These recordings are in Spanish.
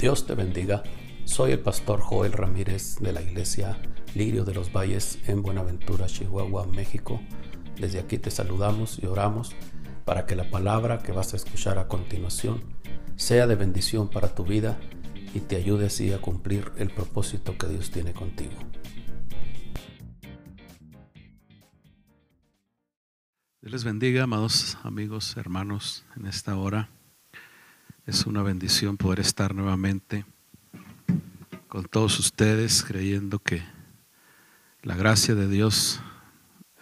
Dios te bendiga. Soy el pastor Joel Ramírez de la iglesia Lirio de los Valles en Buenaventura, Chihuahua, México. Desde aquí te saludamos y oramos para que la palabra que vas a escuchar a continuación sea de bendición para tu vida y te ayude así a cumplir el propósito que Dios tiene contigo. Dios les bendiga, amados amigos, hermanos, en esta hora. Es una bendición poder estar nuevamente con todos ustedes creyendo que la gracia de Dios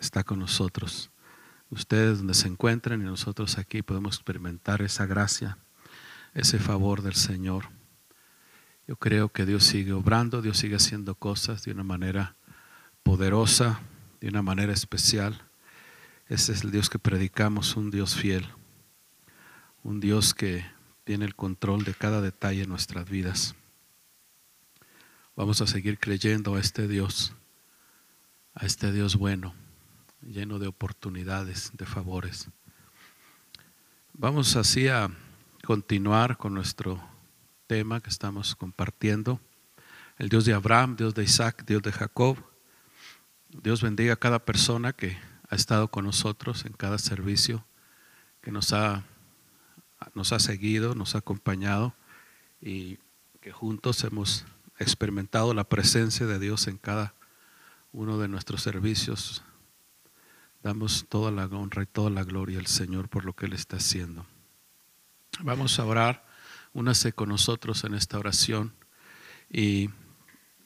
está con nosotros. Ustedes donde se encuentren y nosotros aquí podemos experimentar esa gracia, ese favor del Señor. Yo creo que Dios sigue obrando, Dios sigue haciendo cosas de una manera poderosa, de una manera especial. Ese es el Dios que predicamos, un Dios fiel, un Dios que tiene el control de cada detalle en nuestras vidas. Vamos a seguir creyendo a este Dios, a este Dios bueno, lleno de oportunidades, de favores. Vamos así a continuar con nuestro tema que estamos compartiendo. El Dios de Abraham, Dios de Isaac, Dios de Jacob. Dios bendiga a cada persona que ha estado con nosotros en cada servicio, que nos ha nos ha seguido, nos ha acompañado y que juntos hemos experimentado la presencia de Dios en cada uno de nuestros servicios. Damos toda la honra y toda la gloria al Señor por lo que Él está haciendo. Vamos a orar, únase con nosotros en esta oración y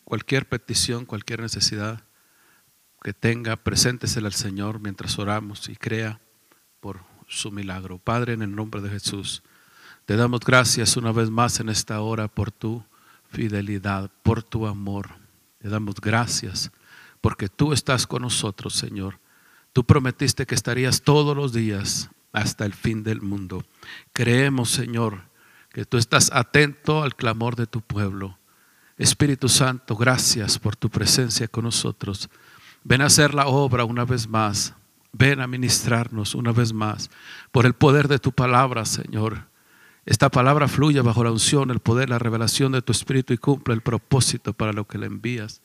cualquier petición, cualquier necesidad que tenga, preséntesela al Señor mientras oramos y crea por su milagro. Padre, en el nombre de Jesús, te damos gracias una vez más en esta hora por tu fidelidad, por tu amor. Te damos gracias porque tú estás con nosotros, Señor. Tú prometiste que estarías todos los días hasta el fin del mundo. Creemos, Señor, que tú estás atento al clamor de tu pueblo. Espíritu Santo, gracias por tu presencia con nosotros. Ven a hacer la obra una vez más Ven a ministrarnos una vez más por el poder de tu palabra, Señor. Esta palabra fluye bajo la unción, el poder, la revelación de tu Espíritu y cumple el propósito para lo que le envías.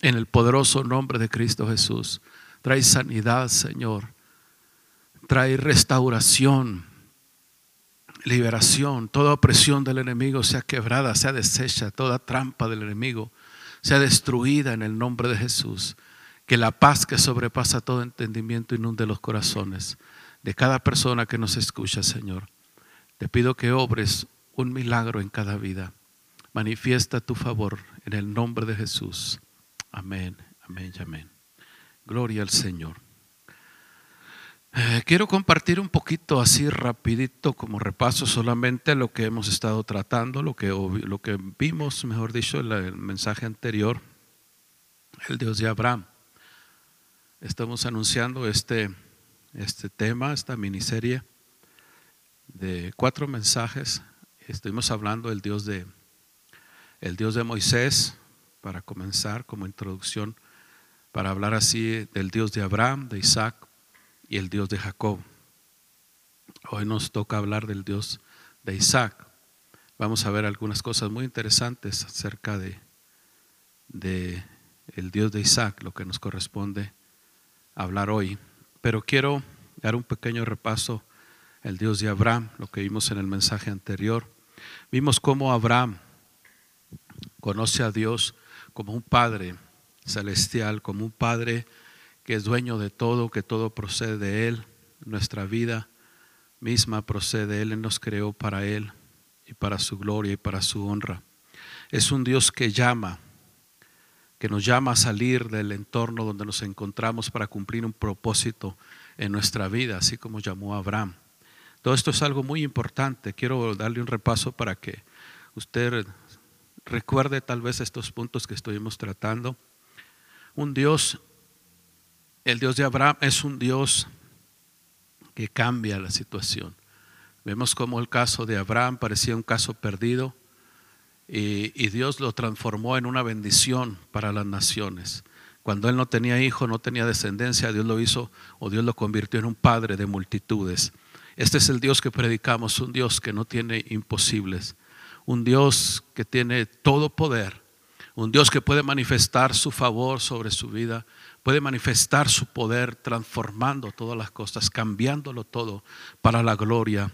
En el poderoso nombre de Cristo Jesús. Trae sanidad, Señor. Trae restauración, liberación. Toda opresión del enemigo sea quebrada, sea deshecha. Toda trampa del enemigo sea destruida en el nombre de Jesús. Que la paz que sobrepasa todo entendimiento inunde los corazones de cada persona que nos escucha, Señor. Te pido que obres un milagro en cada vida. Manifiesta tu favor en el nombre de Jesús. Amén, amén y amén. Gloria al Señor. Eh, quiero compartir un poquito así rapidito como repaso solamente lo que hemos estado tratando, lo que, lo que vimos, mejor dicho, en el mensaje anterior, el Dios de Abraham. Estamos anunciando este, este tema, esta miniserie de cuatro mensajes. Estuvimos hablando del Dios de, el Dios de Moisés, para comenzar como introducción, para hablar así del Dios de Abraham, de Isaac y el Dios de Jacob. Hoy nos toca hablar del Dios de Isaac. Vamos a ver algunas cosas muy interesantes acerca de, de el Dios de Isaac, lo que nos corresponde hablar hoy, pero quiero dar un pequeño repaso el Dios de Abraham, lo que vimos en el mensaje anterior. Vimos cómo Abraham conoce a Dios como un Padre celestial, como un Padre que es dueño de todo, que todo procede de Él, nuestra vida misma procede de Él, Él nos creó para Él y para su gloria y para su honra. Es un Dios que llama, que nos llama a salir del entorno donde nos encontramos para cumplir un propósito en nuestra vida, así como llamó Abraham. Todo esto es algo muy importante. Quiero darle un repaso para que usted recuerde tal vez estos puntos que estuvimos tratando. Un Dios, el Dios de Abraham es un Dios que cambia la situación. Vemos como el caso de Abraham parecía un caso perdido y, Dios lo transformó en una bendición para las naciones. Cuando él no tenía hijo, no tenía descendencia, Dios lo hizo o Dios lo convirtió en un padre de multitudes. Este es el Dios que predicamos, un Dios que no tiene imposibles, un Dios que tiene todo poder, un Dios que puede manifestar su favor sobre su vida, puede manifestar su poder transformando todas las cosas, cambiándolo todo para la gloria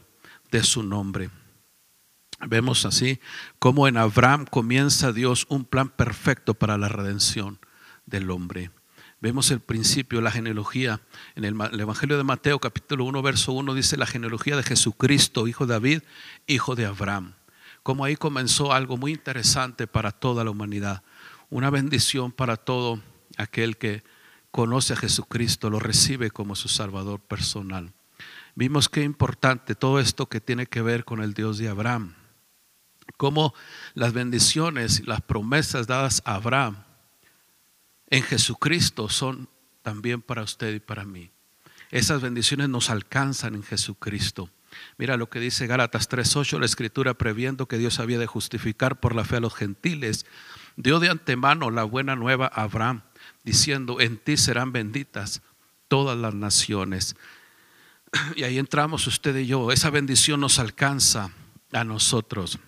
de su nombre. Vemos así cómo en Abraham comienza Dios un plan perfecto para la redención del hombre. Vemos el principio, la genealogía. En el, Evangelio de Mateo capítulo 1, verso 1 dice la genealogía de Jesucristo, hijo de David, hijo de Abraham. Como ahí comenzó algo muy interesante para toda la humanidad. Una bendición para todo aquel que conoce a Jesucristo, lo recibe como su Salvador personal. Vimos qué importante todo esto que tiene que ver con el Dios de Abraham. Cómo las bendiciones y las promesas dadas a Abraham en Jesucristo son también para usted y para mí. Esas bendiciones nos alcanzan en Jesucristo. Mira lo que dice Gálatas 3:8, la escritura previendo que Dios había de justificar por la fe a los gentiles, dio de antemano la buena nueva a Abraham, diciendo, en ti serán benditas todas las naciones. Y ahí entramos usted y yo, esa bendición nos alcanza a nosotros.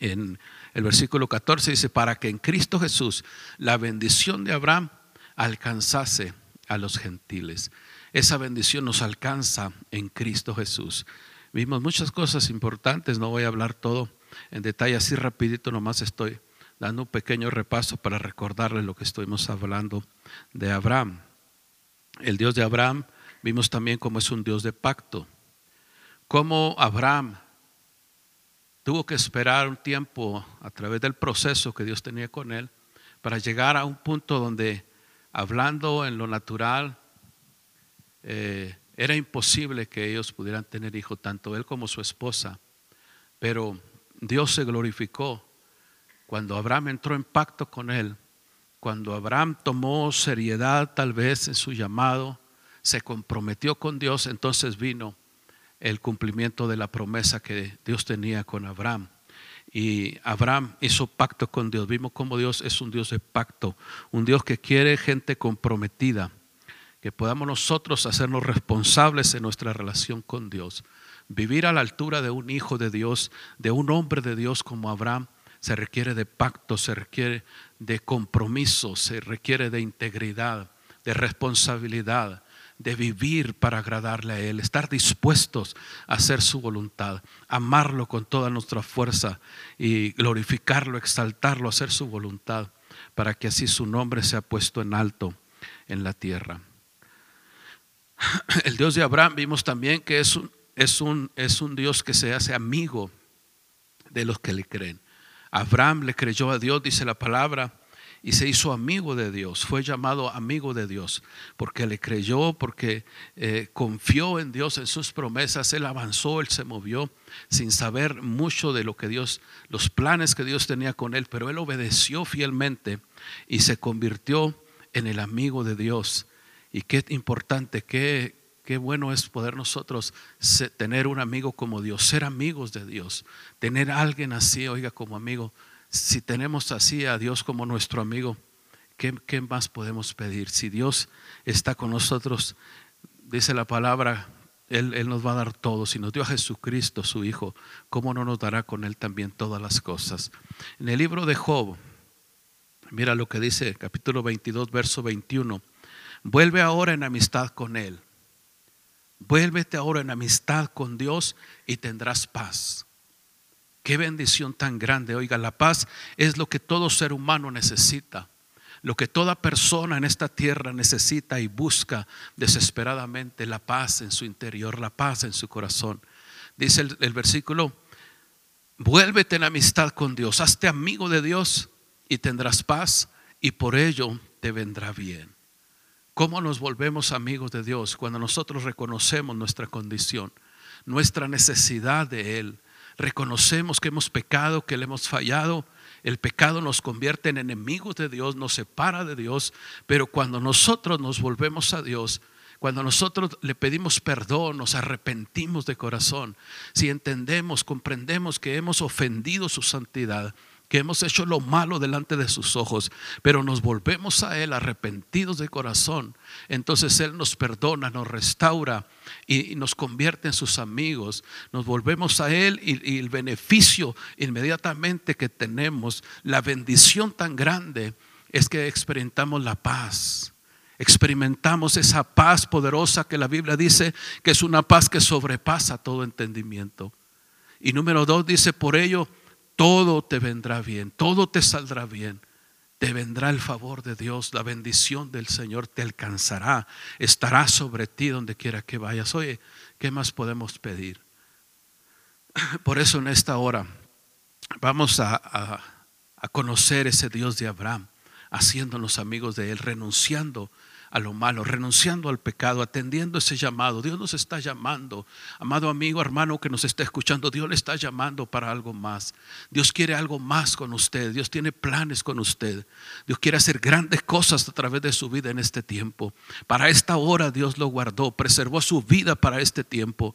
En el versículo 14 dice, para que en Cristo Jesús la bendición de Abraham alcanzase a los gentiles. Esa bendición nos alcanza en Cristo Jesús. Vimos muchas cosas importantes, no voy a hablar todo en detalle, así rapidito nomás estoy dando un pequeño repaso para recordarles lo que estuvimos hablando de Abraham. El Dios de Abraham, vimos también cómo es un Dios de pacto. Cómo Abraham tuvo que esperar un tiempo a través del proceso que Dios tenía con él para llegar a un punto donde, hablando en lo natural, eh, era imposible que ellos pudieran tener hijo, tanto él como su esposa. Pero Dios se glorificó cuando Abraham entró en pacto con él, cuando Abraham tomó seriedad tal vez en su llamado, se comprometió con Dios, entonces vino el cumplimiento de la promesa que Dios tenía con Abraham. Y Abraham hizo pacto con Dios. Vimos cómo Dios es un Dios de pacto, un Dios que quiere gente comprometida, que podamos nosotros hacernos responsables en nuestra relación con Dios. Vivir a la altura de un hijo de Dios, de un hombre de Dios como Abraham, se requiere de pacto, se requiere de compromiso, se requiere de integridad, de responsabilidad, de vivir para agradarle a Él, estar dispuestos a hacer su voluntad, amarlo con toda nuestra fuerza y glorificarlo, exaltarlo, hacer su voluntad, para que así su nombre sea puesto en alto en la tierra. El Dios de Abraham vimos también que es un, es un, es un Dios que se hace amigo de los que le creen. Abraham le creyó a Dios, dice la palabra, y se hizo amigo de Dios, fue llamado amigo de Dios, porque le creyó, porque eh, confió en Dios, en sus promesas, él avanzó, él se movió sin saber mucho de lo que Dios, los planes que Dios tenía con él, pero él obedeció fielmente y se convirtió en el amigo de Dios. Y qué importante, qué, qué bueno es poder nosotros tener un amigo como Dios, ser amigos de Dios, tener a alguien así, oiga, como amigo si tenemos así a Dios como nuestro amigo, ¿qué, más podemos pedir? Si Dios está con nosotros, dice la palabra, él, él, nos va a dar todo. Si nos dio a Jesucristo, su Hijo, ¿cómo no nos dará con Él también todas las cosas? En el libro de Job, mira lo que dice, capítulo 22, verso 21. Vuelve ahora en amistad con Él. Vuélvete ahora en amistad con Dios y tendrás paz. Qué bendición tan grande. Oiga, la paz es lo que todo ser humano necesita. Lo que toda persona en esta tierra necesita y busca desesperadamente, la paz en su interior, la paz en su corazón. Dice el, el versículo, vuélvete en amistad con Dios, hazte amigo de Dios y tendrás paz y por ello te vendrá bien. ¿Cómo nos volvemos amigos de Dios? Cuando nosotros reconocemos nuestra condición, nuestra necesidad de Él, reconocemos que hemos pecado, que le hemos fallado. El pecado nos convierte en enemigos de Dios, nos separa de Dios, pero cuando nosotros nos volvemos a Dios, cuando nosotros le pedimos perdón, nos arrepentimos de corazón, si entendemos, comprendemos que hemos ofendido su santidad, que hemos hecho lo malo delante de sus ojos, pero nos volvemos a Él arrepentidos de corazón, entonces Él nos perdona, nos restaura y, nos convierte en sus amigos. Nos volvemos a Él y, el beneficio inmediatamente que tenemos, la bendición tan grande es que experimentamos la paz. Experimentamos esa paz poderosa que la Biblia dice que es una paz que sobrepasa todo entendimiento. Y número dos dice, por ello, todo te vendrá bien, todo te saldrá bien. Te vendrá el favor de Dios, la bendición del Señor te alcanzará, estará sobre ti donde quiera que vayas. Oye, ¿qué más podemos pedir? Por eso en esta hora vamos a, a conocer ese Dios de Abraham, haciéndonos amigos de Él, renunciando a lo malo, renunciando al pecado, atendiendo ese llamado. Dios nos está llamando. Amado amigo, hermano que nos está escuchando, Dios le está llamando para algo más. Dios quiere algo más con usted. Dios tiene planes con usted. Dios quiere hacer grandes cosas a través de su vida en este tiempo. Para esta hora Dios lo guardó, preservó su vida para este tiempo.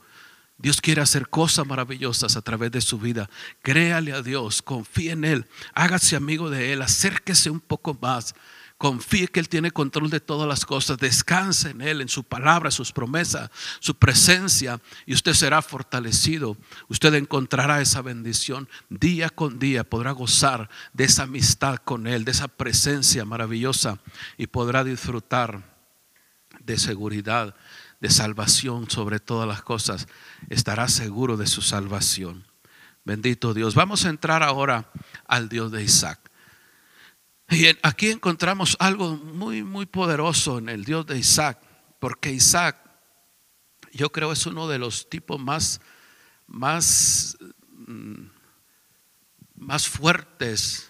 Dios quiere hacer cosas maravillosas a través de su vida. Créale a Dios, confíe en Él, hágase amigo de Él, acérquese un poco más. Confíe que Él tiene control de todas las cosas. Descanse en Él, en su palabra, sus promesas, su presencia. Y usted será fortalecido. Usted encontrará esa bendición. Día con día podrá gozar de esa amistad con Él, de esa presencia maravillosa. Y podrá disfrutar de seguridad, de salvación sobre todas las cosas. Estará seguro de su salvación. Bendito Dios. Vamos a entrar ahora al Dios de Isaac. Y aquí encontramos algo muy, muy poderoso en el Dios de Isaac, porque Isaac, yo creo, es uno de los tipos más, más, mm, más fuertes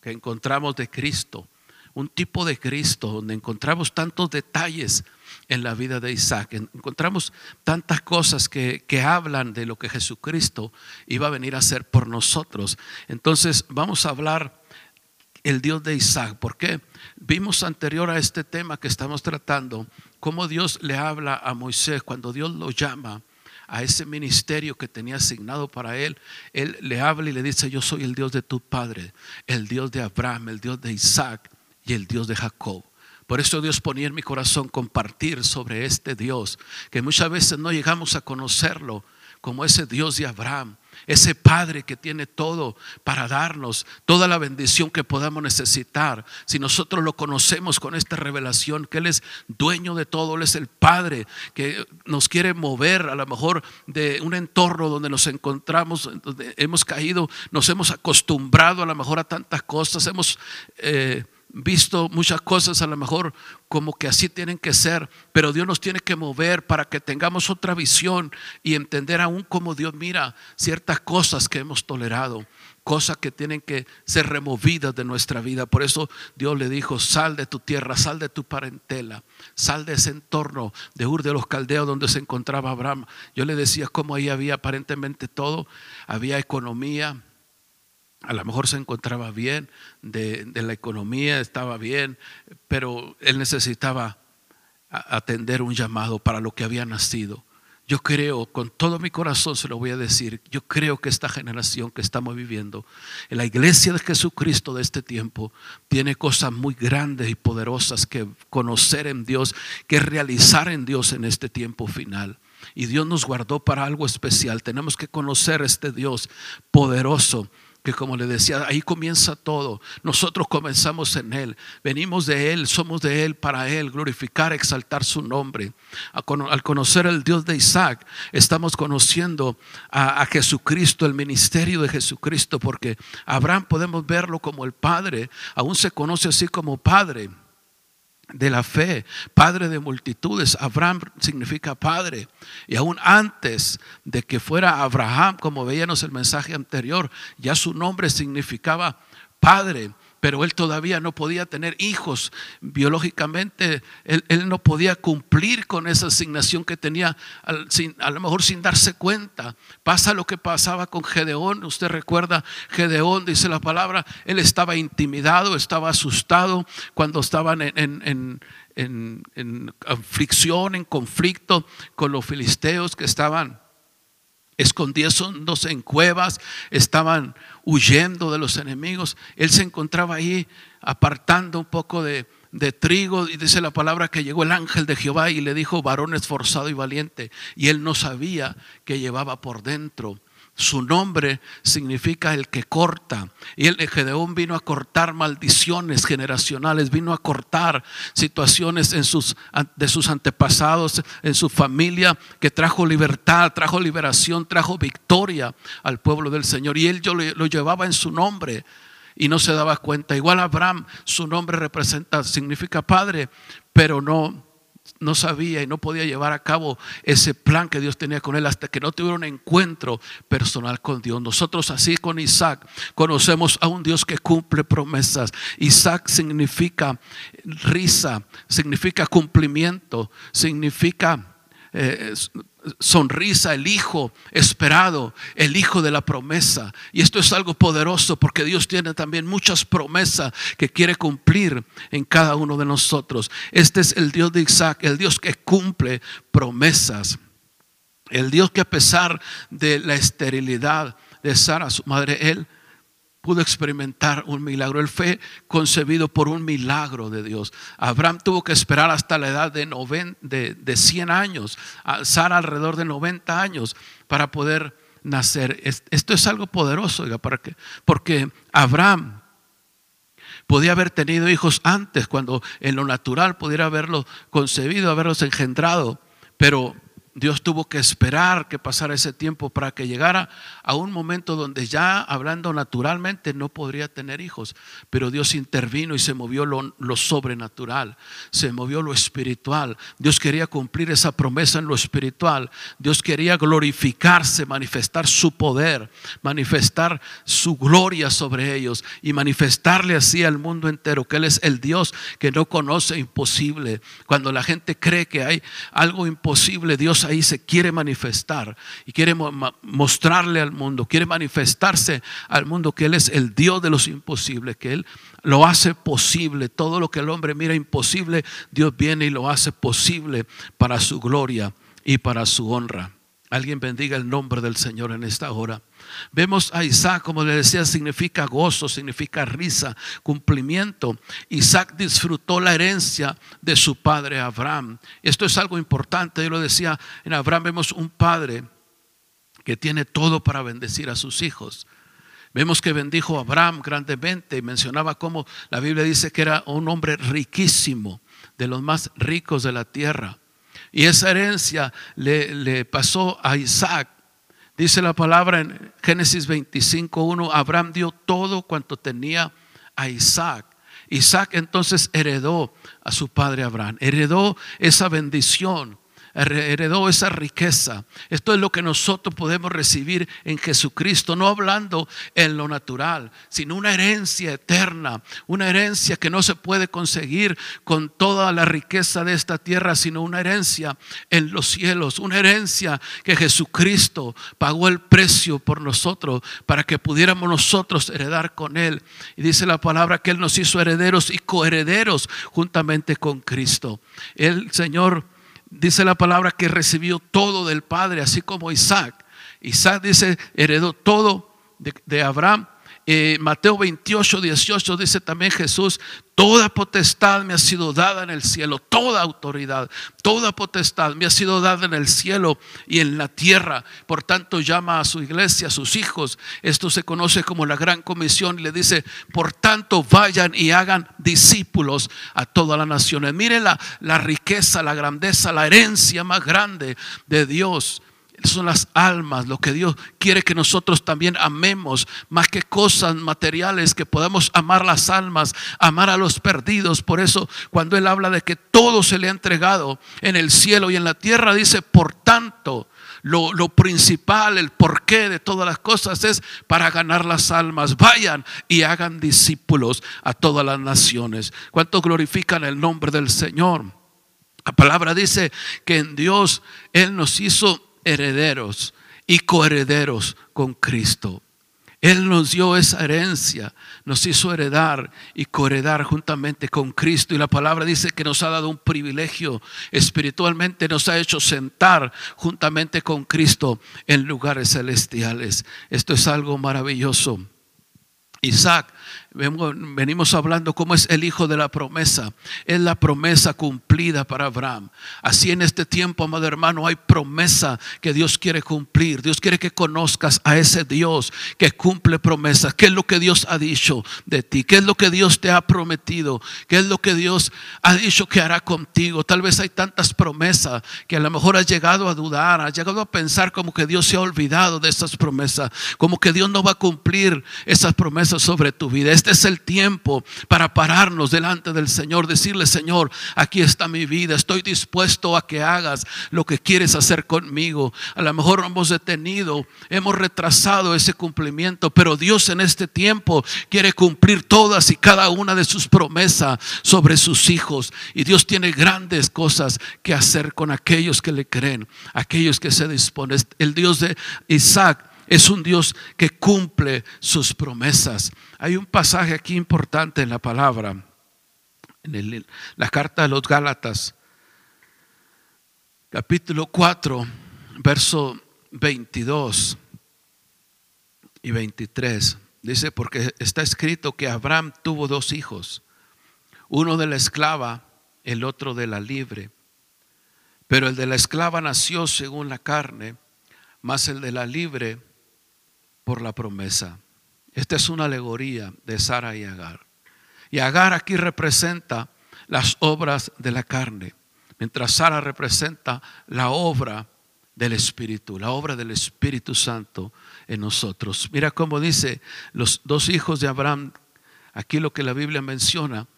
que encontramos de Cristo. Un tipo de Cristo donde encontramos tantos detalles en la vida de Isaac. Encontramos tantas cosas que, que, hablan de lo que Jesucristo iba a venir a hacer por nosotros. Entonces vamos a hablar el Dios de Isaac. ¿Por qué? Vimos anterior a este tema que estamos tratando, cómo Dios le habla a Moisés cuando Dios lo llama a ese ministerio que tenía asignado para él, él le habla y le dice, yo soy el Dios de tu padre, el Dios de Abraham, el Dios de Isaac y el Dios de Jacob. Por eso Dios ponía en mi corazón compartir sobre este Dios, que muchas veces no llegamos a conocerlo como ese Dios de Abraham, ese Padre que tiene todo para darnos toda la bendición que podamos necesitar. Si nosotros lo conocemos con esta revelación, que Él es dueño de todo, Él es el Padre que nos quiere mover a lo mejor de un entorno donde nos encontramos, donde hemos caído, nos hemos acostumbrado a lo mejor a tantas cosas, hemos... Eh, visto muchas cosas a lo mejor como que así tienen que ser, pero Dios nos tiene que mover para que tengamos otra visión y entender aún cómo Dios mira ciertas cosas que hemos tolerado, cosas que tienen que ser removidas de nuestra vida. Por eso Dios le dijo, sal de tu tierra, sal de tu parentela, sal de ese entorno de Ur de los Caldeos donde se encontraba Abraham. Yo le decía cómo ahí había aparentemente todo, había economía, a lo mejor se encontraba bien, de, la economía estaba bien, pero él necesitaba atender un llamado para lo que había nacido. Yo creo, con todo mi corazón se lo voy a decir, yo creo que esta generación que estamos viviendo, en la iglesia de Jesucristo de este tiempo, tiene cosas muy grandes y poderosas que conocer en Dios, que realizar en Dios en este tiempo final. Y Dios nos guardó para algo especial. Tenemos que conocer este Dios poderoso que como le decía, ahí comienza todo. Nosotros comenzamos en Él, venimos de Él, somos de Él para Él, glorificar, exaltar su nombre. Al conocer al Dios de Isaac, estamos conociendo a, a Jesucristo, el ministerio de Jesucristo, porque Abraham podemos verlo como el Padre, aún se conoce así como Padre de la fe, padre de multitudes. Abraham significa padre. Y aún antes de que fuera Abraham, como veíamos el mensaje anterior, ya su nombre significaba padre pero él todavía no podía tener hijos biológicamente, él, no podía cumplir con esa asignación que tenía, a lo mejor sin darse cuenta. Pasa lo que pasaba con Gedeón, usted recuerda, Gedeón dice la palabra, él estaba intimidado, estaba asustado cuando estaban en, en aflicción, en conflicto con los filisteos que estaban escondiéndose en cuevas, estaban huyendo de los enemigos. Él se encontraba ahí apartando un poco de, de trigo y dice la palabra que llegó el ángel de Jehová y le dijo varón esforzado y valiente y él no sabía que llevaba por dentro su nombre significa el que corta. Y el Gedeón vino a cortar maldiciones generacionales, vino a cortar situaciones de sus antepasados, en su familia, que trajo libertad, trajo liberación, trajo victoria al pueblo del Señor. Y él yo lo llevaba en su nombre y no se daba cuenta. Igual Abraham, su nombre representa, significa padre, pero no no sabía y no podía llevar a cabo ese plan que Dios tenía con él hasta que no tuviera un encuentro personal con Dios. Nosotros así con Isaac conocemos a un Dios que cumple promesas. Isaac significa risa, significa cumplimiento, significa eh, sonrisa, el hijo esperado, el hijo de la promesa. Y esto es algo poderoso porque Dios tiene también muchas promesas que quiere cumplir en cada uno de nosotros. Este es el Dios de Isaac, el Dios que cumple promesas. El Dios que a pesar de la esterilidad de Sara, su madre, él pudo experimentar un milagro. Él fue concebido por un milagro de Dios. Abraham tuvo que esperar hasta la edad de, de, 100 años, Sara alrededor de 90 años para poder nacer. Esto es algo poderoso, ¿para qué? porque Abraham podía haber tenido hijos antes, cuando en lo natural pudiera haberlos concebido, haberlos engendrado, pero Dios tuvo que esperar que pasara ese tiempo para que llegara a un momento donde ya hablando naturalmente no podría tener hijos, pero Dios intervino y se movió lo, sobrenatural, se movió lo espiritual. Dios quería cumplir esa promesa en lo espiritual. Dios quería glorificarse, manifestar su poder, manifestar su gloria sobre ellos y manifestarle así al mundo entero que Él es el Dios que no conoce imposible. Cuando la gente cree que hay algo imposible, Dios ahí se quiere manifestar y quiere mostrarle al mundo, quiere manifestarse al mundo que Él es el Dios de los imposibles, que Él lo hace posible. Todo lo que el hombre mira imposible, Dios viene y lo hace posible para su gloria y para su honra. Alguien bendiga el nombre del Señor en esta hora. Vemos a Isaac, como le decía, significa gozo, significa risa, cumplimiento. Isaac disfrutó la herencia de su padre Abraham. Esto es algo importante. Yo lo decía, en Abraham vemos un padre que tiene todo para bendecir a sus hijos. Vemos que bendijo a Abraham grandemente y mencionaba cómo la Biblia dice que era un hombre riquísimo, de los más ricos de la tierra. Y esa herencia le, pasó a Isaac. Dice la palabra en Génesis 25.1, Abraham dio todo cuanto tenía a Isaac. Isaac entonces heredó a su padre Abraham, heredó esa bendición heredó esa riqueza. Esto es lo que nosotros podemos recibir en Jesucristo, no hablando en lo natural, sino una herencia eterna, una herencia que no se puede conseguir con toda la riqueza de esta tierra, sino una herencia en los cielos, una herencia que Jesucristo pagó el precio por nosotros para que pudiéramos nosotros heredar con Él. Y dice la palabra que Él nos hizo herederos y coherederos juntamente con Cristo. El Señor dice la palabra que recibió todo del Padre, así como Isaac. Isaac dice, heredó todo de, Abraham. Eh, Mateo 28, 18 dice también Jesús, toda potestad me ha sido dada en el cielo, toda autoridad, toda potestad me ha sido dada en el cielo y en la tierra. Por tanto llama a su iglesia, a sus hijos. Esto se conoce como la gran comisión y le dice, por tanto vayan y hagan discípulos a todas las naciones. Miren la, la riqueza, la grandeza, la herencia más grande de Dios son las almas, lo que Dios quiere que nosotros también amemos, más que cosas materiales, que podamos amar las almas, amar a los perdidos. Por eso cuando Él habla de que todo se le ha entregado en el cielo y en la tierra, dice, por tanto, lo, lo, principal, el porqué de todas las cosas es para ganar las almas. Vayan y hagan discípulos a todas las naciones. ¿Cuántos glorifican el nombre del Señor? La palabra dice que en Dios Él nos hizo herederos y coherederos con Cristo. Él nos dio esa herencia, nos hizo heredar y coheredar juntamente con Cristo. Y la palabra dice que nos ha dado un privilegio espiritualmente, nos ha hecho sentar juntamente con Cristo en lugares celestiales. Esto es algo maravilloso. Isaac venimos hablando cómo es el hijo de la promesa. Es la promesa cumplida para Abraham. Así en este tiempo, amado hermano, hay promesa que Dios quiere cumplir. Dios quiere que conozcas a ese Dios que cumple promesas. ¿Qué es lo que Dios ha dicho de ti? ¿Qué es lo que Dios te ha prometido? ¿Qué es lo que Dios ha dicho que hará contigo? Tal vez hay tantas promesas que a lo mejor has llegado a dudar, has llegado a pensar como que Dios se ha olvidado de esas promesas, como que Dios no va a cumplir esas promesas sobre tu vida. Este es el tiempo para pararnos delante del Señor, decirle, Señor, aquí está mi vida, estoy dispuesto a que hagas lo que quieres hacer conmigo. A lo mejor hemos detenido, hemos retrasado ese cumplimiento, pero Dios en este tiempo quiere cumplir todas y cada una de sus promesas sobre sus hijos. Y Dios tiene grandes cosas que hacer con aquellos que le creen, aquellos que se disponen. El Dios de Isaac es un Dios que cumple sus promesas. Hay un pasaje aquí importante en la palabra, en la carta de los Gálatas, capítulo 4, verso 22 y 23. Dice, porque está escrito que Abraham tuvo dos hijos, uno de la esclava, el otro de la libre. Pero el de la esclava nació según la carne, más el de la libre por la promesa. Esta es una alegoría de Sara y Agar. Y Agar aquí representa las obras de la carne, mientras Sara representa la obra del Espíritu, la obra del Espíritu Santo en nosotros. Mira cómo dice los dos hijos de Abraham, aquí lo que la Biblia menciona,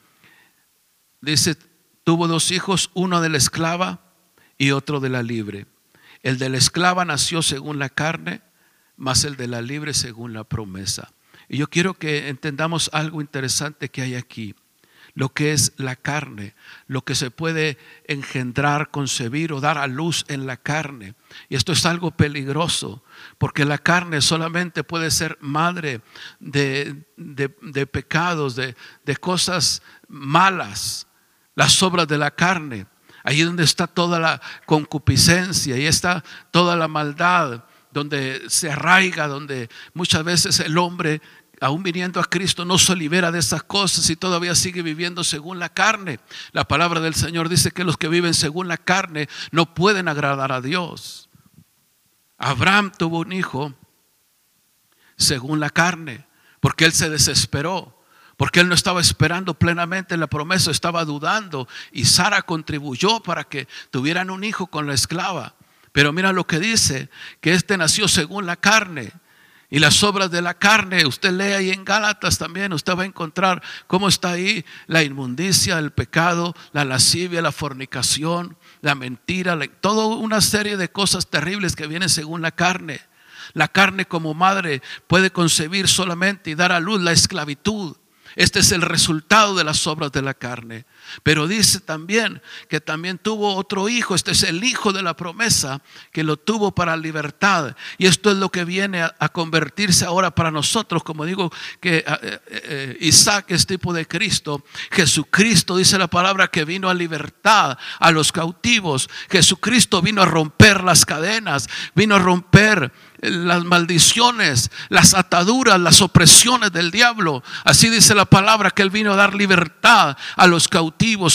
dice, tuvo dos hijos, uno de la esclava y otro de la libre. El de la esclava nació según la carne más el de la libre según la promesa. Y yo quiero que entendamos algo interesante que hay aquí, lo que es la carne, lo que se puede engendrar, concebir o dar a luz en la carne. Y esto es algo peligroso, porque la carne solamente puede ser madre de, de, pecados, de, de cosas malas, las obras de la carne. Ahí donde está toda la concupiscencia y está toda la maldad donde se arraiga, donde muchas veces el hombre, aún viniendo a Cristo, no se libera de esas cosas y todavía sigue viviendo según la carne. La palabra del Señor dice que los que viven según la carne no pueden agradar a Dios. Abraham tuvo un hijo según la carne, porque él se desesperó. Porque él no estaba esperando plenamente la promesa, estaba dudando. Y Sara contribuyó para que tuvieran un hijo con la esclava. Pero mira lo que dice, que este nació según la carne. Y las obras de la carne, usted lee ahí en Gálatas también, usted va a encontrar cómo está ahí la inmundicia, el pecado, la lascivia, la fornicación, la mentira, toda una serie de cosas terribles que vienen según la carne. La carne como madre puede concebir solamente y dar a luz la esclavitud. Este es el resultado de las obras de la carne. Pero dice también que también tuvo otro hijo, este es el hijo de la promesa, que lo tuvo para libertad. Y esto es lo que viene a, convertirse ahora para nosotros, como digo, que eh, eh, Isaac es tipo de Cristo. Jesucristo dice la palabra que vino a libertad a los cautivos. Jesucristo vino a romper las cadenas, vino a romper las maldiciones, las ataduras, las opresiones del diablo. Así dice la palabra que Él vino a dar libertad a los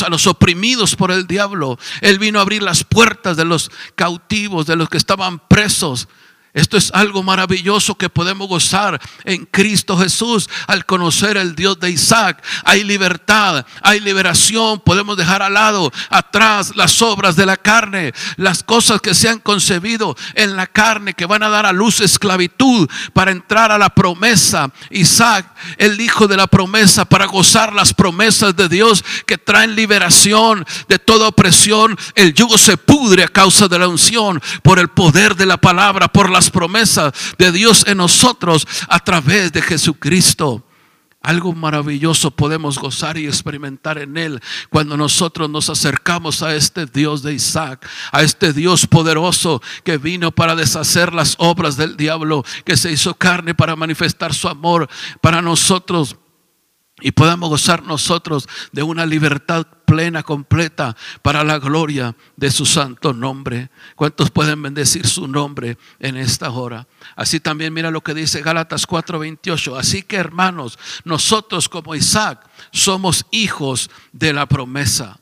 a los oprimidos por el diablo. Él vino a abrir las puertas de los cautivos, de los que estaban presos. Esto es algo maravilloso que podemos gozar en Cristo Jesús al conocer el Dios de Isaac. Hay libertad, hay liberación. Podemos dejar al lado, atrás, las obras de la carne, las cosas que se han concebido en la carne que van a dar a luz esclavitud para entrar a la promesa. Isaac, el hijo de la promesa, para gozar las promesas de Dios que traen liberación de toda opresión. El yugo se pudre a causa de la unción por el poder de la palabra, por la las promesas de Dios en nosotros a través de Jesucristo. Algo maravilloso podemos gozar y experimentar en Él cuando nosotros nos acercamos a este Dios de Isaac, a este Dios poderoso que vino para deshacer las obras del diablo, que se hizo carne para manifestar su amor para nosotros y podamos gozar nosotros de una libertad plena, completa, para la gloria de su santo nombre. ¿Cuántos pueden bendecir su nombre en esta hora? Así también mira lo que dice Gálatas 4:28. Así que hermanos, nosotros como Isaac somos hijos de la promesa.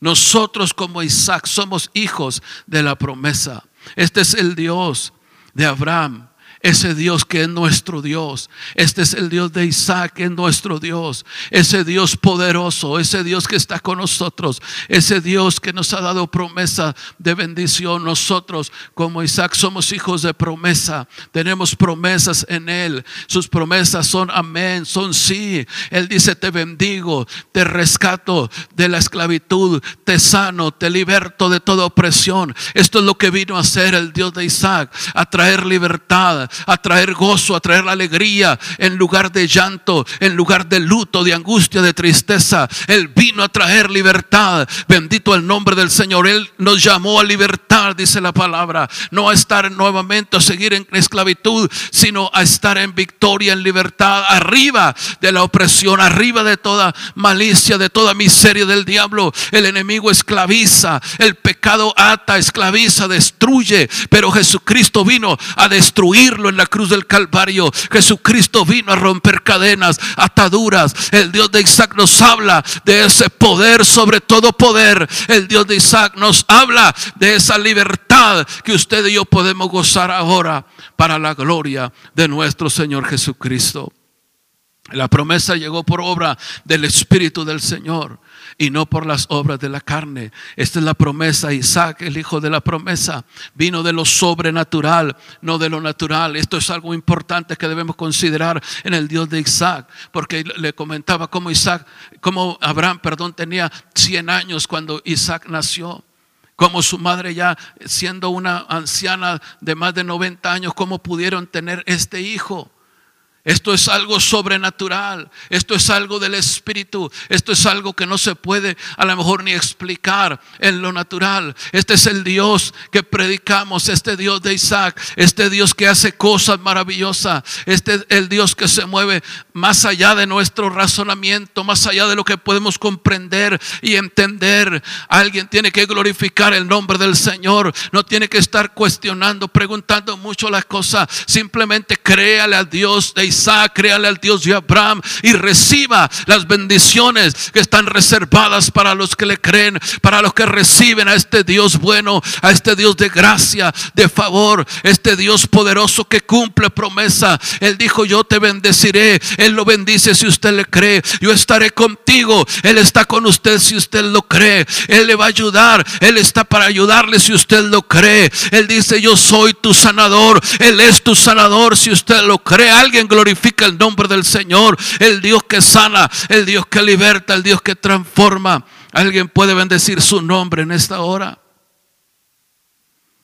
Nosotros como Isaac somos hijos de la promesa. Este es el Dios de Abraham, ese Dios que es nuestro Dios. Este es el Dios de Isaac, que es nuestro Dios. Ese Dios poderoso, ese Dios que está con nosotros. Ese Dios que nos ha dado promesa de bendición. Nosotros como Isaac somos hijos de promesa. Tenemos promesas en Él. Sus promesas son amén, son sí. Él dice, te bendigo, te rescato de la esclavitud, te sano, te liberto de toda opresión. Esto es lo que vino a hacer el Dios de Isaac, a traer libertad a traer gozo, a traer alegría en lugar de llanto, en lugar de luto, de angustia, de tristeza. Él vino a traer libertad. Bendito el nombre del Señor. Él nos llamó a libertad, dice la palabra. No a estar nuevamente, a seguir en esclavitud, sino a estar en victoria, en libertad, arriba de la opresión, arriba de toda malicia, de toda miseria del diablo. El enemigo esclaviza, el pecado ata, esclaviza, destruye. Pero Jesucristo vino a destruir en la cruz del Calvario. Jesucristo vino a romper cadenas, ataduras. El Dios de Isaac nos habla de ese poder sobre todo poder. El Dios de Isaac nos habla de esa libertad que usted y yo podemos gozar ahora para la gloria de nuestro Señor Jesucristo. La promesa llegó por obra del Espíritu del Señor y no por las obras de la carne. Esta es la promesa. Isaac, el hijo de la promesa, vino de lo sobrenatural, no de lo natural. Esto es algo importante que debemos considerar en el Dios de Isaac, porque le comentaba cómo Isaac, cómo Abraham, perdón, tenía 100 años cuando Isaac nació como su madre ya siendo una anciana de más de 90 años, cómo pudieron tener este hijo. Esto es algo sobrenatural, esto es algo del Espíritu, esto es algo que no se puede a lo mejor ni explicar en lo natural. Este es el Dios que predicamos, este Dios de Isaac, este Dios que hace cosas maravillosas, este es el Dios que se mueve más allá de nuestro razonamiento, más allá de lo que podemos comprender y entender. Alguien tiene que glorificar el nombre del Señor, no tiene que estar cuestionando, preguntando mucho las cosas, simplemente créale a Dios de Isaac Isaac, créale al Dios de Abraham y reciba las bendiciones que están reservadas para los que le creen, para los que reciben a este Dios bueno, a este Dios de gracia, de favor, este Dios poderoso que cumple promesa. Él dijo, yo te bendeciré. Él lo bendice si usted le cree. Yo estaré contigo. Él está con usted si usted lo cree. Él le va a ayudar. Él está para ayudarle si usted lo cree. Él dice, yo soy tu sanador. Él es tu sanador si usted lo cree. Alguien glorifica glorifica el nombre del Señor, el Dios que sana, el Dios que liberta, el Dios que transforma. ¿Alguien puede bendecir su nombre en esta hora?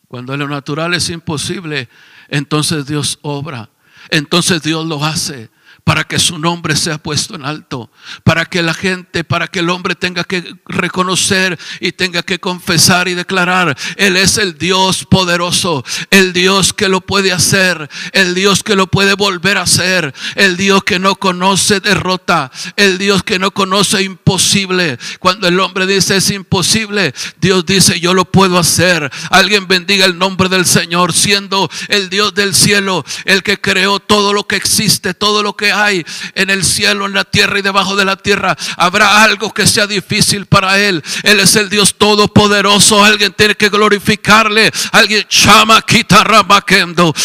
Cuando lo natural es imposible, entonces Dios obra, entonces Dios lo hace para que su nombre sea puesto en alto, para que la gente, para que el hombre tenga que reconocer y tenga que confesar y declarar, Él es el Dios poderoso, el Dios que lo puede hacer, el Dios que lo puede volver a hacer, el Dios que no conoce derrota, el Dios que no conoce imposible. Cuando el hombre dice es imposible, Dios dice yo lo puedo hacer. Alguien bendiga el nombre del Señor, siendo el Dios del cielo, el que creó todo lo que existe, todo lo que hay en el cielo, en la tierra y debajo de la tierra. Habrá algo que sea difícil para Él. Él es el Dios todopoderoso. Alguien tiene que glorificarle. Alguien chama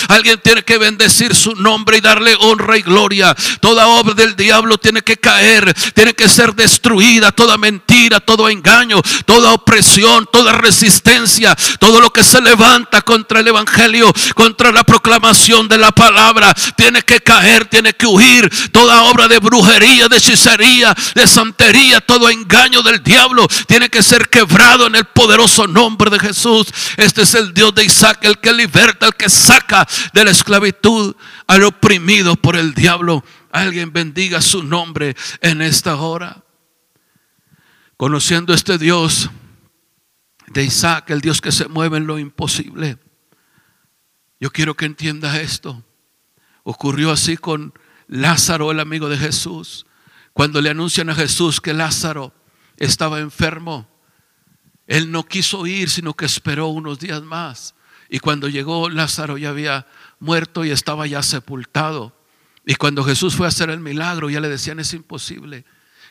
Alguien tiene que bendecir su nombre y darle honra y gloria. Toda obra del diablo tiene que caer, tiene que ser destruida. Toda mentira, todo engaño, toda opresión, toda resistencia, todo lo que se levanta contra el evangelio, contra la proclamación de la palabra, tiene que caer, tiene que huir toda obra de brujería, de hechicería, de santería, todo engaño del diablo tiene que ser quebrado en el poderoso nombre de Jesús. Este es el Dios de Isaac, el que liberta, el que saca de la esclavitud al oprimido por el diablo Alguien bendiga su nombre en esta hora. Conociendo este Dios de Isaac, el Dios que se mueve en lo imposible. Yo quiero que entienda esto. Ocurrió así con Lázaro, el amigo de Jesús. Cuando le anuncian a Jesús que Lázaro estaba enfermo, él no quiso ir, sino que esperó unos días más. Y cuando llegó, Lázaro ya había muerto y estaba ya sepultado. Y cuando Jesús fue a hacer el milagro, ya le decían, es imposible.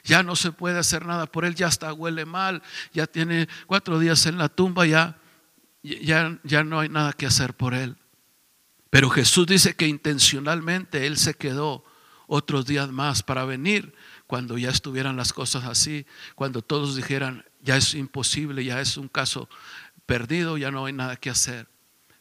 Ya no se puede hacer nada por él, ya está huele mal, ya tiene cuatro días en la tumba, ya, ya, ya no hay nada que hacer por él. Pero Jesús dice que intencionalmente Él se quedó otros días más para venir cuando ya estuvieran las cosas así, cuando todos dijeran, ya es imposible, ya es un caso perdido, ya no hay nada que hacer.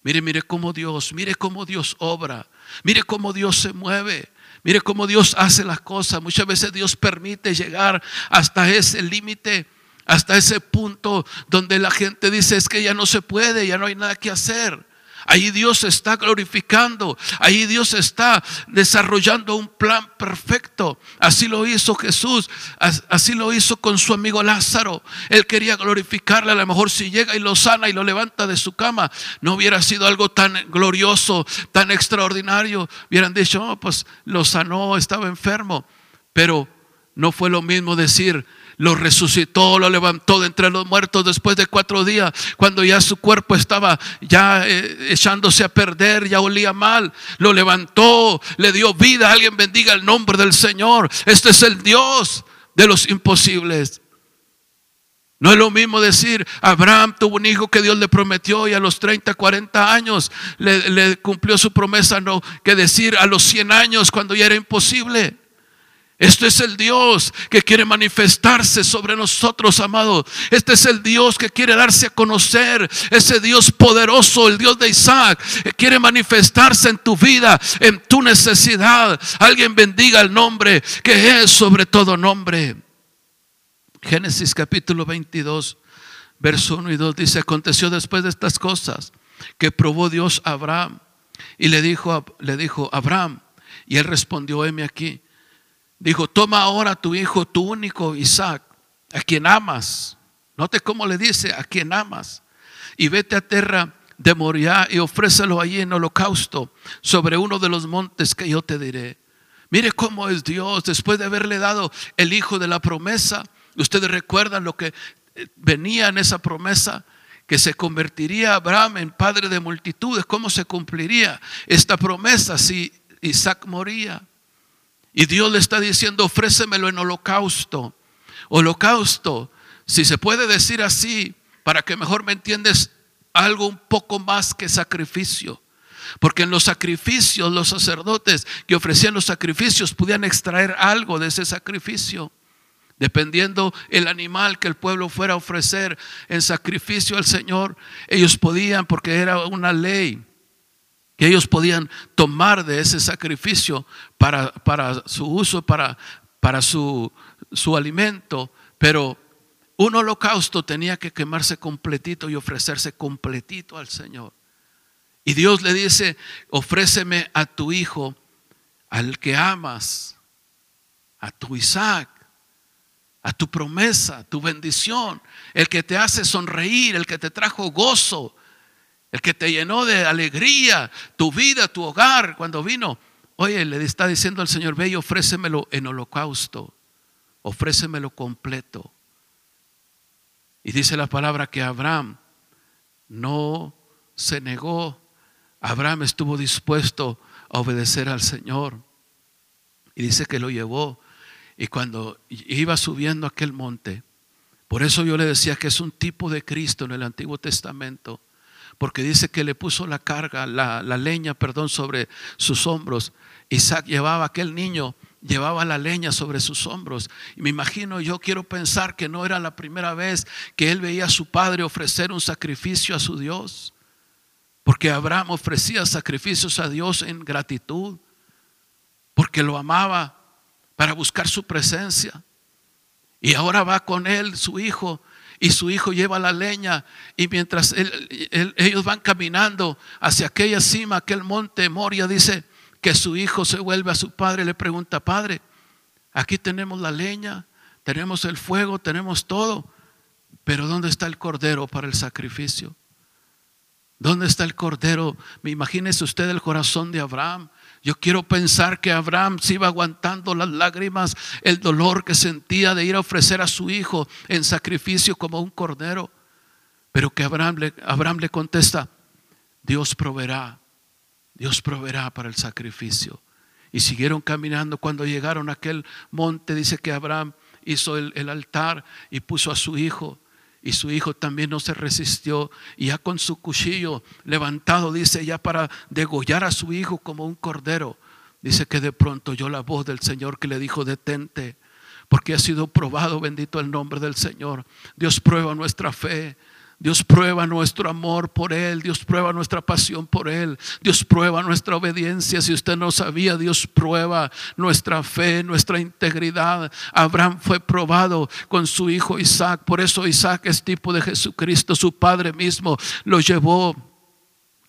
Mire, mire cómo Dios, mire cómo Dios obra, mire cómo Dios se mueve. Mire cómo Dios hace las cosas. Muchas veces Dios permite llegar hasta ese límite, hasta ese punto donde la gente dice es que ya no se puede, ya no hay nada que hacer. Ahí Dios está glorificando. Ahí Dios está desarrollando un plan perfecto. Así lo hizo Jesús. Así lo hizo con su amigo Lázaro. Él quería glorificarle. A lo mejor si llega y lo sana y lo levanta de su cama, no hubiera sido algo tan glorioso, tan extraordinario. Hubieran dicho, oh, pues lo sanó, estaba enfermo. Pero no fue lo mismo decir, lo resucitó, lo levantó de entre los muertos después de cuatro días, cuando ya su cuerpo estaba ya eh, echándose a perder, ya olía mal, lo levantó, le dio vida, alguien bendiga el nombre del Señor, este es el Dios de los imposibles. No es lo mismo decir, Abraham tuvo un hijo que Dios le prometió y a los 30, 40 años le, cumplió su promesa, no, que decir a los 100 años cuando ya era imposible. Este es el Dios que quiere manifestarse sobre nosotros, amados. Este es el Dios que quiere darse a conocer. Ese Dios poderoso, el Dios de Isaac, que quiere manifestarse en tu vida, en tu necesidad. Alguien bendiga el nombre que es sobre todo nombre. Génesis capítulo 22, verso 1 y 2 dice, aconteció después de estas cosas que probó Dios a Abraham y le dijo, le dijo, Abraham, y él respondió, heme aquí. Dijo, toma ahora tu hijo, tu único Isaac, a quien amas. Note cómo le dice, a quien amas. Y vete a tierra de Moriah y ofrécelo allí en holocausto sobre uno de los montes que yo te diré. Mire cómo es Dios después de haberle dado el hijo de la promesa. Ustedes recuerdan lo que eh, venía en esa promesa, que se convertiría Abraham en padre de multitudes. ¿Cómo se cumpliría esta promesa si Isaac moría? Y Dios le está diciendo, ofrécemelo en holocausto. Holocausto, si se puede decir así, para que mejor me entiendes, algo un poco más que sacrificio. Porque en los sacrificios, los sacerdotes que ofrecían los sacrificios podían extraer algo de ese sacrificio. Dependiendo el animal que el pueblo fuera a ofrecer en sacrificio al Señor, ellos podían, porque era una ley, que ellos podían tomar de ese sacrificio para, para su uso, para, para su, su alimento, pero un holocausto tenía que quemarse completito y ofrecerse completito al Señor. Y Dios le dice, ofréceme a tu hijo, al que amas, a tu Isaac, a tu promesa, tu bendición, el que te hace sonreír, el que te trajo gozo, el que te llenó de alegría, tu vida, tu hogar, cuando vino. Oye, le está diciendo al Señor, ve y ofrécemelo en holocausto, ofrécemelo completo. Y dice la palabra que Abraham no se negó, Abraham estuvo dispuesto a obedecer al Señor. Y dice que lo llevó. Y cuando iba subiendo aquel monte, por eso yo le decía que es un tipo de Cristo en el Antiguo Testamento porque dice que le puso la carga, la, leña, perdón, sobre sus hombros. Isaac llevaba, aquel niño llevaba la leña sobre sus hombros. Y me imagino, yo quiero pensar que no era la primera vez que él veía a su padre ofrecer un sacrificio a su Dios. Porque Abraham ofrecía sacrificios a Dios en gratitud, porque lo amaba para buscar su presencia. Y ahora va con él, su hijo, y su hijo lleva la leña y mientras ellos van caminando hacia aquella cima, aquel monte Moria, dice que su hijo se vuelve a su padre y le pregunta, padre, aquí tenemos la leña, tenemos el fuego, tenemos todo, pero ¿dónde está el cordero para el sacrificio? ¿Dónde está el cordero? Me imagínese usted el corazón de Abraham. Yo quiero pensar que Abraham se iba aguantando las lágrimas, el dolor que sentía de ir a ofrecer a su hijo en sacrificio como un cordero. Pero que Abraham le, Abraham le contesta, Dios proveerá, Dios proveerá para el sacrificio. Y siguieron caminando. Cuando llegaron a aquel monte, dice que Abraham hizo el, el altar y puso a su hijo. Y su hijo también no se resistió. Y ya con su cuchillo levantado, dice, ya para degollar a su hijo como un cordero. Dice que de pronto oyó la voz del Señor que le dijo, detente, porque ha sido probado, bendito el nombre del Señor. Dios prueba nuestra fe. Dios prueba nuestro amor por Él, Dios prueba nuestra pasión por Él, Dios prueba nuestra obediencia. Si usted no sabía, Dios prueba nuestra fe, nuestra integridad. Abraham fue probado con su hijo Isaac, por eso Isaac es tipo de Jesucristo, su padre mismo lo llevó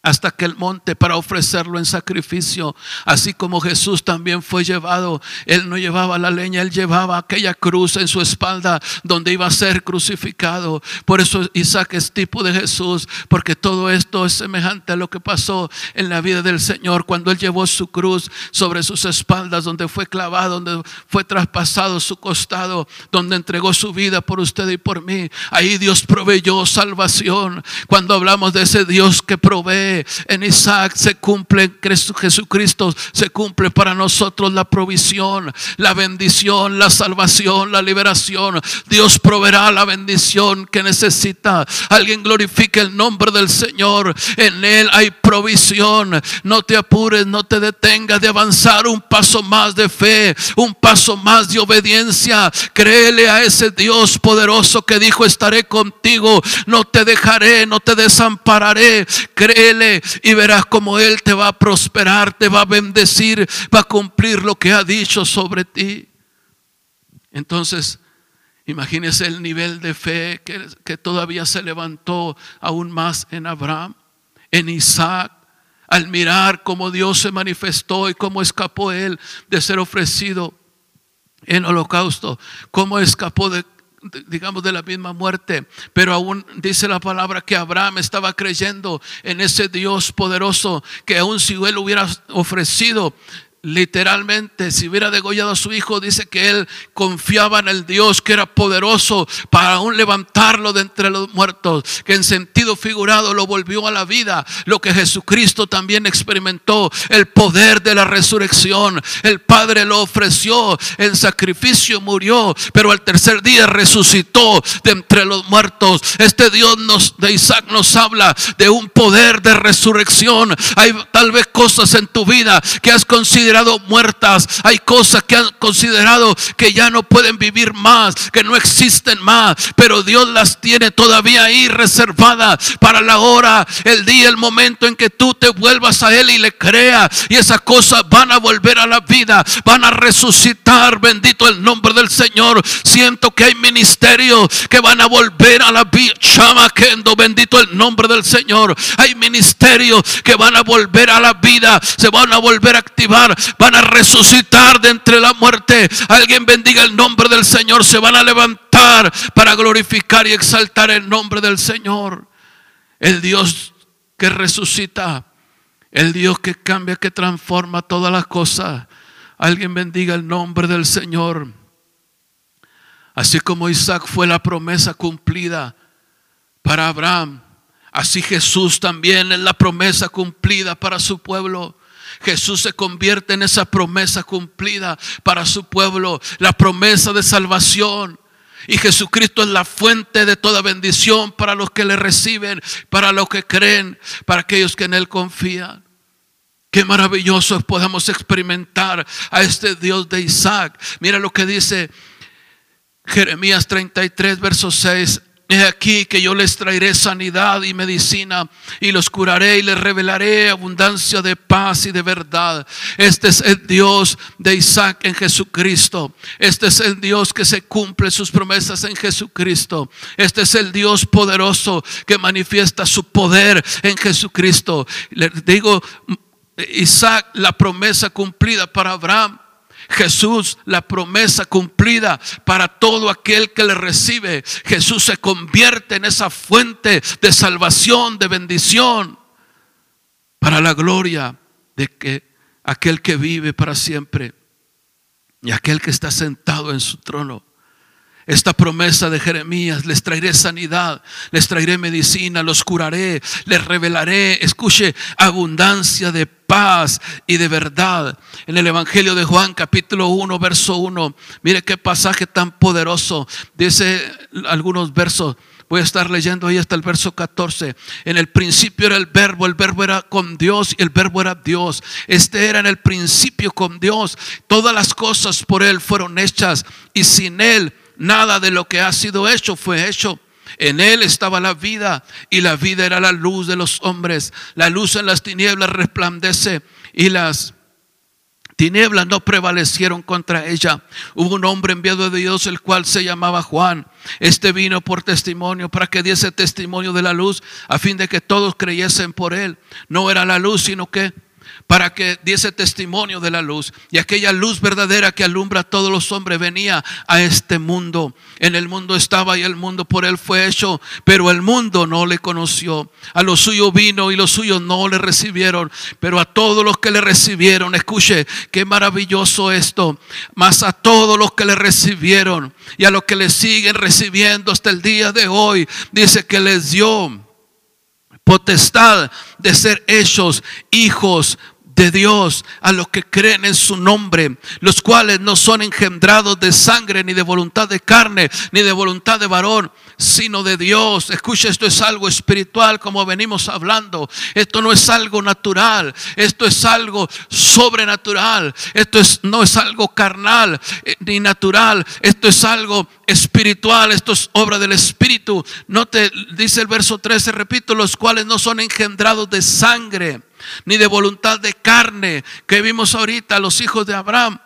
hasta aquel monte para ofrecerlo en sacrificio. Así como Jesús también fue llevado, él no llevaba la leña, él llevaba aquella cruz en su espalda donde iba a ser crucificado. Por eso Isaac es tipo de Jesús, porque todo esto es semejante a lo que pasó en la vida del Señor cuando él llevó su cruz sobre sus espaldas, donde fue clavado, donde fue traspasado su costado, donde entregó su vida por usted y por mí. Ahí Dios proveyó salvación. Cuando hablamos de ese Dios que provee, en Isaac se cumple en Jesucristo, se cumple para nosotros la provisión, la bendición, la salvación, la liberación. Dios proveerá la bendición que necesita. Alguien glorifique el nombre del Señor. En Él hay provisión. No te apures, no te detengas de avanzar un paso más de fe, un paso más de obediencia. Créele a ese Dios poderoso que dijo, estaré contigo, no te dejaré, no te desampararé. Créele y verás como Él te va a prosperar, te va a bendecir, va a cumplir lo que ha dicho sobre ti. Entonces, imagínese el nivel de fe que, que todavía se levantó aún más en Abraham, en Isaac, al mirar cómo Dios se manifestó y cómo escapó él de ser ofrecido en holocausto, cómo escapó de digamos, de la misma muerte. Pero aún dice la palabra que Abraham estaba creyendo en ese Dios poderoso, que aún si él hubiera ofrecido literalmente, si hubiera degollado a su hijo, dice que él confiaba en el Dios que era poderoso para aún levantarlo de entre los muertos, que en sentido figurado lo volvió a la vida, lo que Jesucristo también experimentó, el poder de la resurrección. El Padre lo ofreció en sacrificio, murió, pero al tercer día resucitó de entre los muertos. Este Dios de Isaac nos habla de un poder de resurrección. Hay tal vez cosas en tu vida que has considerado muertas, hay cosas que han considerado que ya no pueden vivir más, que no existen más, pero Dios las tiene todavía ahí reservadas para la hora, el día, el momento en que tú te vuelvas a Él y le creas. Y esas cosas van a volver a la vida, van a resucitar, bendito el nombre del Señor. Siento que hay ministerios que van a volver a la vida, chamaquendo, bendito el nombre del Señor. Hay ministerios que van a volver a la vida, se van a volver a activar van a resucitar de entre la muerte. Alguien bendiga el nombre del Señor, se van a levantar para glorificar y exaltar el nombre del Señor. El Dios que resucita, el Dios que cambia, que transforma todas las cosas. Alguien bendiga el nombre del Señor. Así como Isaac fue la promesa cumplida para Abraham, así Jesús también es la promesa cumplida para su pueblo. Jesús se convierte en esa promesa cumplida para su pueblo, la promesa de salvación. Y Jesucristo es la fuente de toda bendición para los que le reciben, para los que creen, para aquellos que en Él confían. Qué maravilloso podamos experimentar a este Dios de Isaac. Mira lo que dice Jeremías 33, verso 6. He aquí que yo les traeré sanidad y medicina y los curaré y les revelaré abundancia de paz y de verdad. Este es el Dios de Isaac en Jesucristo. Este es el Dios que se cumple sus promesas en Jesucristo. Este es el Dios poderoso que manifiesta su poder en Jesucristo. Les digo Isaac, la promesa cumplida para Abraham. Jesús, la promesa cumplida para todo aquel que le recibe. Jesús se convierte en esa fuente de salvación, de bendición, para la gloria de que aquel que vive para siempre y aquel que está sentado en su trono. Esta promesa de Jeremías, les traeré sanidad, les traeré medicina, los curaré, les revelaré, escuche, abundancia de paz y de verdad. En el Evangelio de Juan capítulo 1, verso 1, mire qué pasaje tan poderoso. Dice algunos versos. Voy a estar leyendo ahí hasta el verso 14. En el principio era el verbo, el verbo era con Dios y el verbo era Dios. Este era en el principio con Dios. Todas las cosas por Él fueron hechas y sin Él nada de lo que ha sido hecho fue hecho. En él estaba la vida y la vida era la luz de los hombres. La luz en las tinieblas resplandece y las tinieblas no prevalecieron contra ella. Hubo un hombre enviado de Dios, el cual se llamaba Juan. Este vino por testimonio, para que diese testimonio de la luz, a fin de que todos creyesen por él. No era la luz, sino que para que diese testimonio de la luz. Y aquella luz verdadera que alumbra a todos los hombres venía a este mundo. En el mundo estaba y el mundo por él fue hecho, pero el mundo no le conoció. A lo suyo vino y los suyos no le recibieron, pero a todos los que le recibieron, escuche, qué maravilloso esto, más a todos los que le recibieron y a los que le siguen recibiendo hasta el día de hoy, dice que les dio potestad de ser hechos hijos de Dios a los que creen en su nombre, los cuales no son engendrados de sangre, ni de voluntad de carne, ni de voluntad de varón, sino de Dios. Escucha, esto es algo espiritual como venimos hablando. Esto no es algo natural, esto es algo sobrenatural. Esto es, no es algo carnal eh, ni natural, esto es algo espiritual, esto es obra del Espíritu. No te dice el verso 13, repito, los cuales no son engendrados de sangre ni de voluntad de carne que vimos ahorita los hijos de Abraham,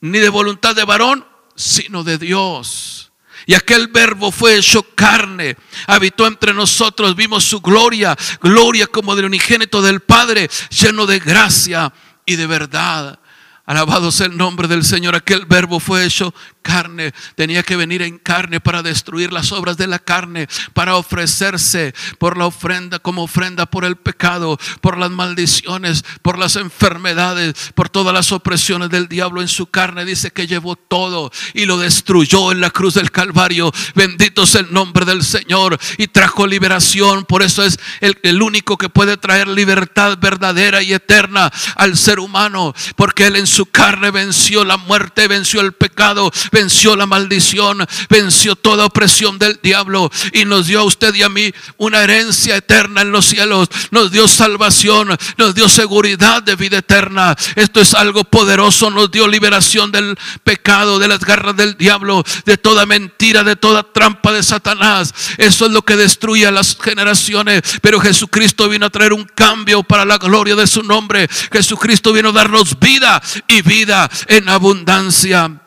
ni de voluntad de varón, sino de Dios. Y aquel verbo fue hecho carne, habitó entre nosotros, vimos su gloria, gloria como del unigénito del Padre, lleno de gracia y de verdad. Alabado sea el nombre del Señor. Aquel verbo fue hecho carne, tenía que venir en carne para destruir las obras de la carne, para ofrecerse por la ofrenda, como ofrenda por el pecado, por las maldiciones, por las enfermedades, por todas las opresiones del diablo en su carne. Dice que llevó todo y lo destruyó en la cruz del Calvario. Bendito es el nombre del Señor y trajo liberación. Por eso es el, el único que puede traer libertad verdadera y eterna al ser humano, porque Él en su carne venció la muerte, venció el pecado, venció la maldición, venció toda opresión del diablo y nos dio a usted y a mí una herencia eterna en los cielos. Nos dio salvación, nos dio seguridad de vida eterna. Esto es algo poderoso, nos dio liberación del pecado, de las garras del diablo, de toda mentira, de toda trampa de Satanás. Eso es lo que destruye a las generaciones. Pero Jesucristo vino a traer un cambio para la gloria de su nombre. Jesucristo vino a darnos vida y vida en abundancia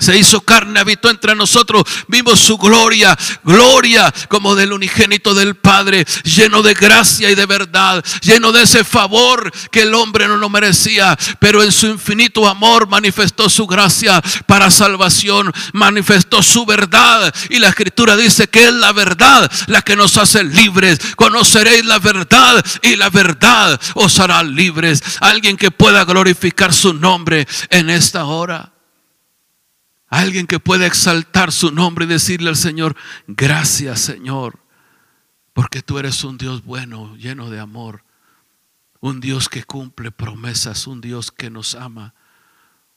se hizo carne, habitó entre nosotros, vimos su gloria, gloria como del unigénito del Padre, lleno de gracia y de verdad, lleno de ese favor que el hombre no lo merecía, pero en su infinito amor manifestó su gracia para salvación, manifestó su verdad y la escritura dice que es la verdad la que nos hace libres. Conoceréis la verdad y la verdad os hará libres. Alguien que pueda glorificar su nombre en esta hora. Alguien que pueda exaltar su nombre y decirle al Señor, gracias Señor, porque tú eres un Dios bueno, lleno de amor, un Dios que cumple promesas, un Dios que nos ama,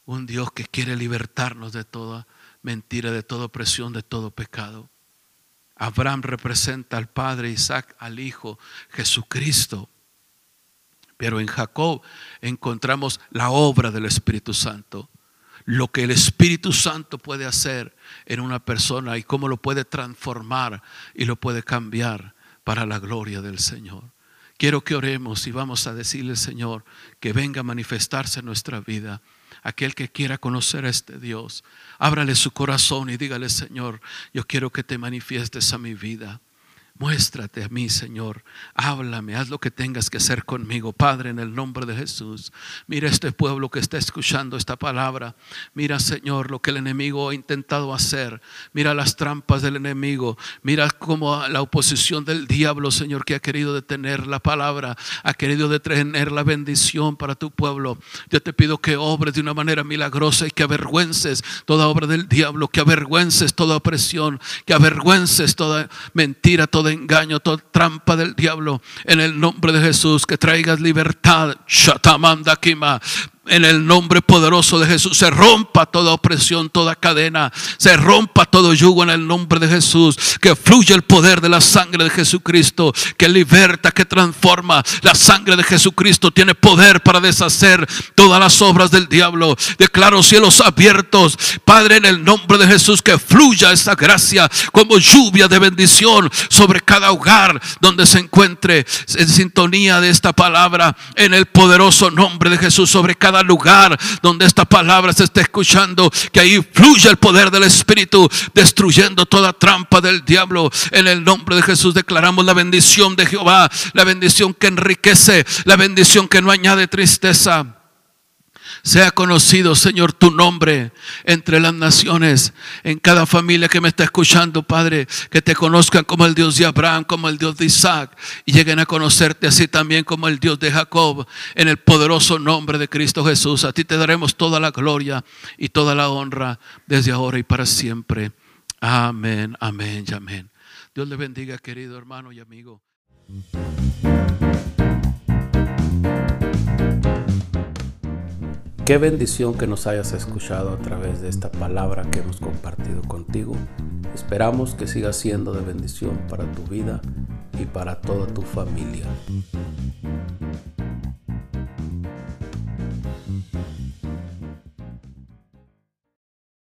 un Dios que quiere libertarnos de toda mentira, de toda opresión, de todo pecado. Abraham representa al Padre, Isaac al Hijo, Jesucristo. Pero en Jacob encontramos la obra del Espíritu Santo lo que el Espíritu Santo puede hacer en una persona y cómo lo puede transformar y lo puede cambiar para la gloria del Señor. Quiero que oremos y vamos a decirle Señor que venga a manifestarse en nuestra vida. Aquel que quiera conocer a este Dios, ábrale su corazón y dígale, Señor, yo quiero que te manifiestes a mi vida. Muéstrate a mí, Señor. Háblame, haz lo que tengas que hacer conmigo, Padre, en el nombre de Jesús. Mira este pueblo que está escuchando esta palabra. Mira, Señor, lo que el enemigo ha intentado hacer. Mira las trampas del enemigo. Mira cómo la oposición del diablo, Señor, que ha querido detener la palabra, ha querido detener la bendición para tu pueblo. Yo te pido que obres de una manera milagrosa y que avergüences toda obra del diablo, que avergüences toda opresión, que avergüences toda mentira, toda engaño, toda trampa del diablo. En el nombre de Jesús, que traigas libertad. Shatamanda Kima en el nombre poderoso de Jesús. Se rompa toda opresión, toda cadena, se rompa todo yugo en el nombre de Jesús, que fluya el poder de la sangre de Jesucristo, que liberta, que transforma. La sangre de Jesucristo tiene poder para deshacer todas las obras del diablo. Declaro cielos abiertos, Padre, en el nombre de Jesús, que fluya esa gracia como lluvia de bendición sobre cada hogar donde se encuentre en sintonía de esta palabra, en el poderoso nombre de Jesús, sobre lugar donde esta palabra se esté escuchando, que ahí fluya el poder del Espíritu, destruyendo toda trampa del diablo. En el nombre de Jesús declaramos la bendición de Jehová, la bendición que enriquece, la bendición que no añade tristeza. Sea conocido, Señor, tu nombre entre las naciones, en cada familia que me está escuchando, Padre, que te conozcan como el Dios de Abraham, como el Dios de Isaac, y lleguen a conocerte así también como el Dios de Jacob, en el poderoso nombre de Cristo Jesús. A ti te daremos toda la gloria y toda la honra desde ahora y para siempre. Amén, amén y amén. Dios le bendiga, querido hermano y amigo. Qué bendición que nos hayas escuchado a través de esta palabra que hemos compartido contigo. Esperamos que siga siendo de bendición para tu vida y para toda tu familia.